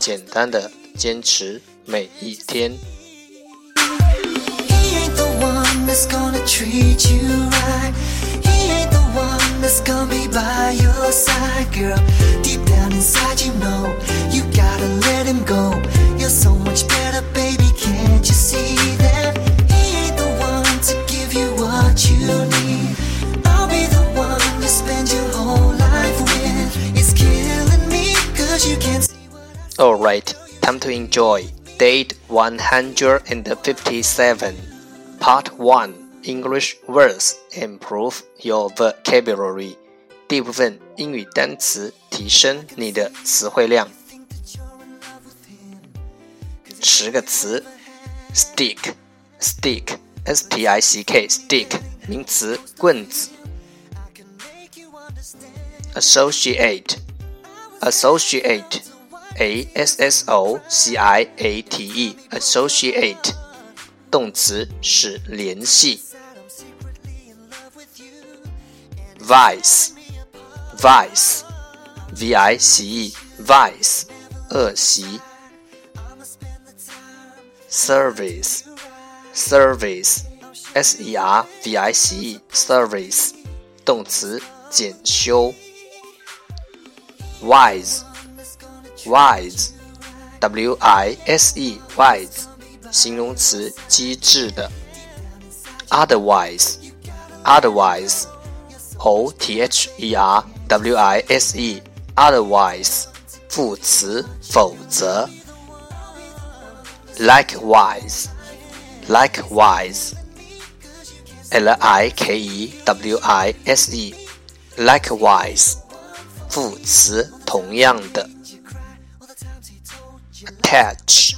简单的坚持每一天。enjoy. Date 157. Part 1 English words improve your vocabulary. 第一部分英语单词提升你的词汇量。十个词：stick, stick, s t i c k, stick 名词，棍子。associate, associate, a s s o c i a t e, associate 动词是联系。vice, vice, v i c e, vice 恶习。service, service, s e r v i c e, service 动词检修。wise, wise, w i s e, wise 形容词机智的。otherwise, otherwise, o t h e r w i s e, otherwise 副词否则。likewise, likewise, l i k e w i s e, likewise 副词同样的。Attach,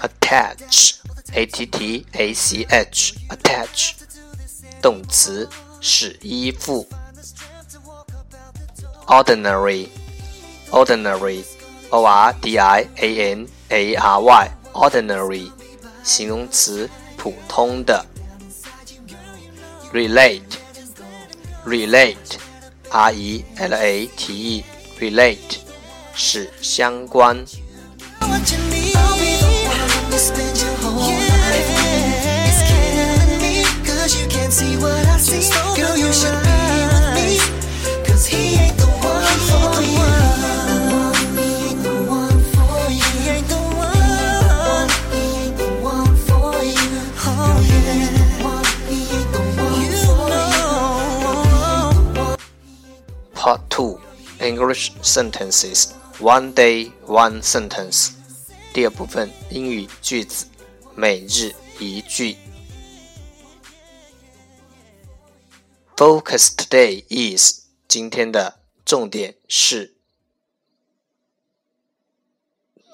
attach, a t t a c h, attach 动词使依附。ordinary, ordinary, o r d i a n a r y, ordinary 形容词普通的。relate, relate, r e l a t e, relate 是相关。English Sentences One Day One Sentence 第二部分英语句子每日一句 Focus today is 今天的重点是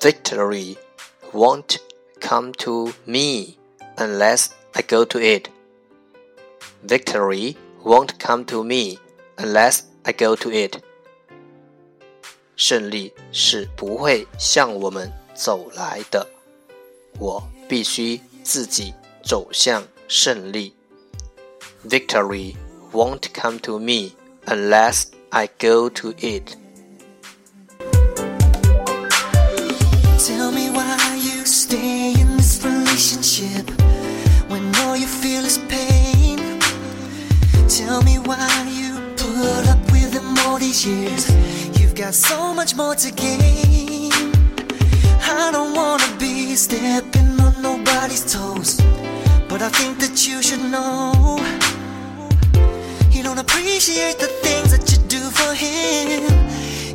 Victory won't come to me unless I go to it. Victory won't come to me unless I go to it. 胜利是不会向我们走来的，我必须自己走向胜利。Victory won't come to me unless I go to it. Tell me why you stay in this relationship when all you feel is pain. Tell me why you put up with him all these years. got so much more to gain. I don't wanna be stepping on nobody's toes, but I think that you should know. You don't appreciate the things that you do for him.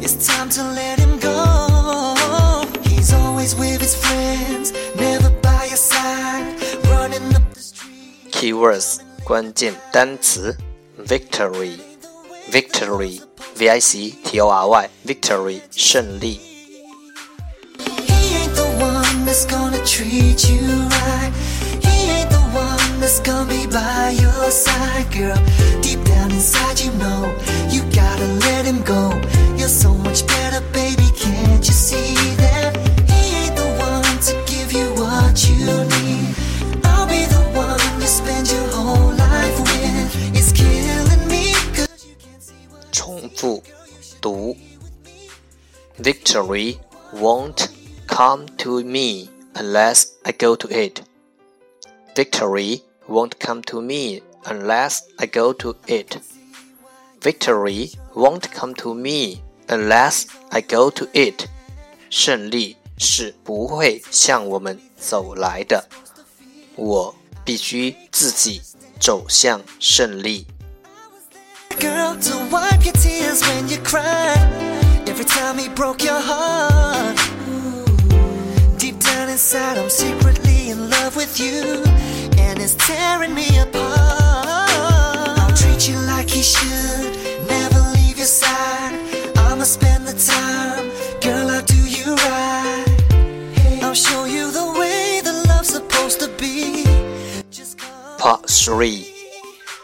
It's time to let him go. He's always with his friends, never by your side, running up the street. Keywords 关键单词 victory victory v i c t o r y victory 胜利 girl. Deep down inside, you know you gotta let him go. Victory won't come to me unless I go to it. Victory won't come to me unless I go to it. Victory won't come to me unless I go to it. 胜利是不会向我们走来的，我必须自己走向胜利。 Girl, Every time he broke your heart. Deep down inside, I'm secretly in love with you. And it's tearing me apart. I'll treat you like he should. Never leave your side. I'ma spend the time. Girl, I'll do you right. I'll show you the way love's supposed to be. Part 3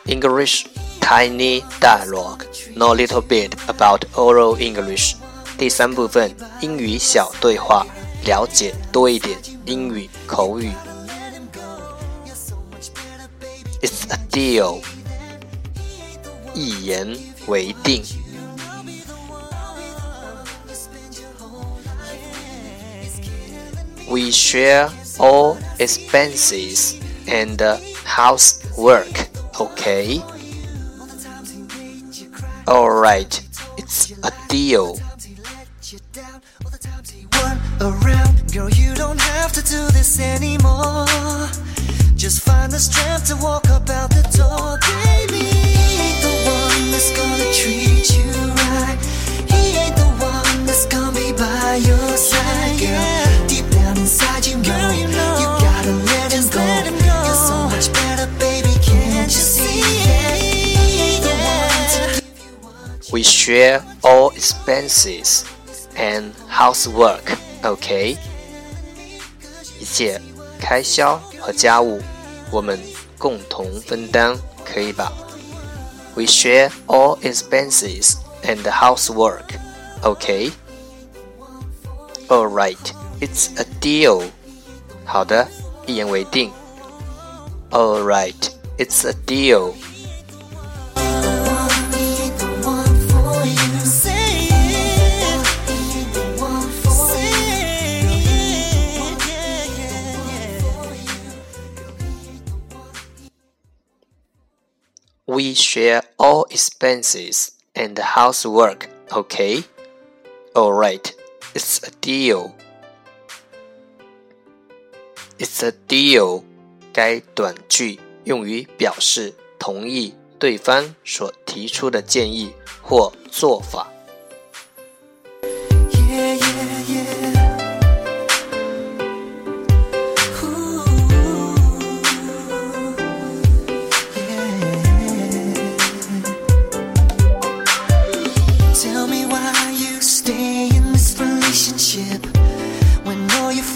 English Tiny Dialogue Know a little bit about oral English 第三部分英语小对话，了解多一点英语口语。It's a deal，一言为定。 We share all expenses and housework, okay? Alright, it's a deal. Girl, you don't have to do this anymore. Just find the strength to walk about the door, baby. He ain't the one that's gonna treat you right. He ain't the one that's gonna be by your side, girl. Deep down inside, you know, you, gotta let him go. You're so much better, baby. Can't you see it? He ain't the one to give you what We share all expenses and housework, okay? 一切开销和家务我们共同分担，可以吧？We share all expenses and housework, okay? Alright, it's a deal. 好的，一言为定。Alright, it's a deal. We share all expenses and housework, okay? Alright, it's a deal. It's a deal. 该短句用于表示同意对方所提出的建议或做法。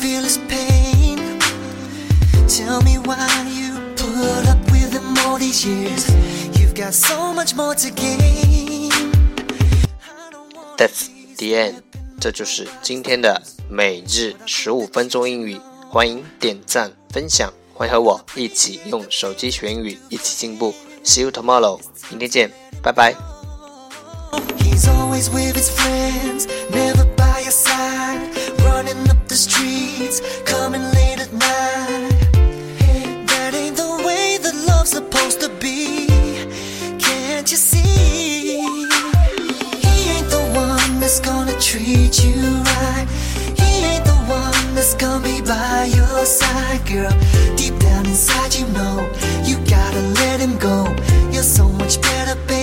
Feel his pain. Tell me why you put up with him all these years. You've got so much more to gain. That's the end. 这就是今天的每日十五分钟英语。欢迎点赞分享，欢迎和我一起用手机学英语，一起进步。See you tomorrow，明天见，拜拜。He's always with his friends, never by your side. streets, coming late at night. That ain't the way that love's supposed to be. Can't you see? He ain't the one that's gonna treat you right. He ain't the one that's gonna be by your side, girl. Deep down inside, you know you gotta let him go. You're so much better, baby.